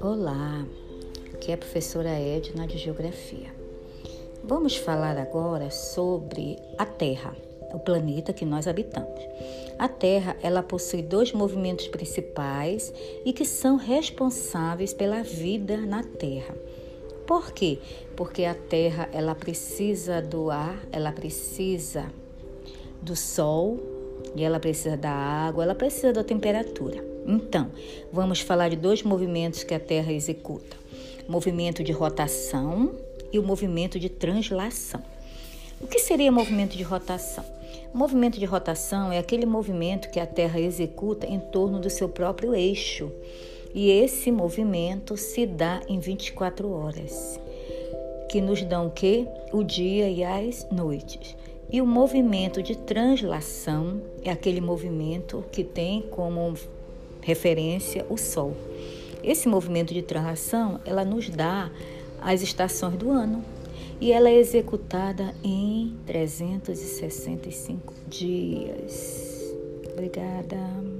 Olá, aqui é a professora Edna de Geografia. Vamos falar agora sobre a Terra, o planeta que nós habitamos. A Terra, ela possui dois movimentos principais e que são responsáveis pela vida na Terra. Por quê? Porque a Terra, ela precisa do ar, ela precisa do sol e ela precisa da água, ela precisa da temperatura. Então, vamos falar de dois movimentos que a Terra executa: o movimento de rotação e o movimento de translação. O que seria movimento de rotação? O movimento de rotação é aquele movimento que a Terra executa em torno do seu próprio eixo. E esse movimento se dá em 24 horas, que nos dão o quê? O dia e as noites. E o movimento de translação é aquele movimento que tem como referência o Sol. Esse movimento de translação, ela nos dá as estações do ano e ela é executada em 365 dias. Obrigada.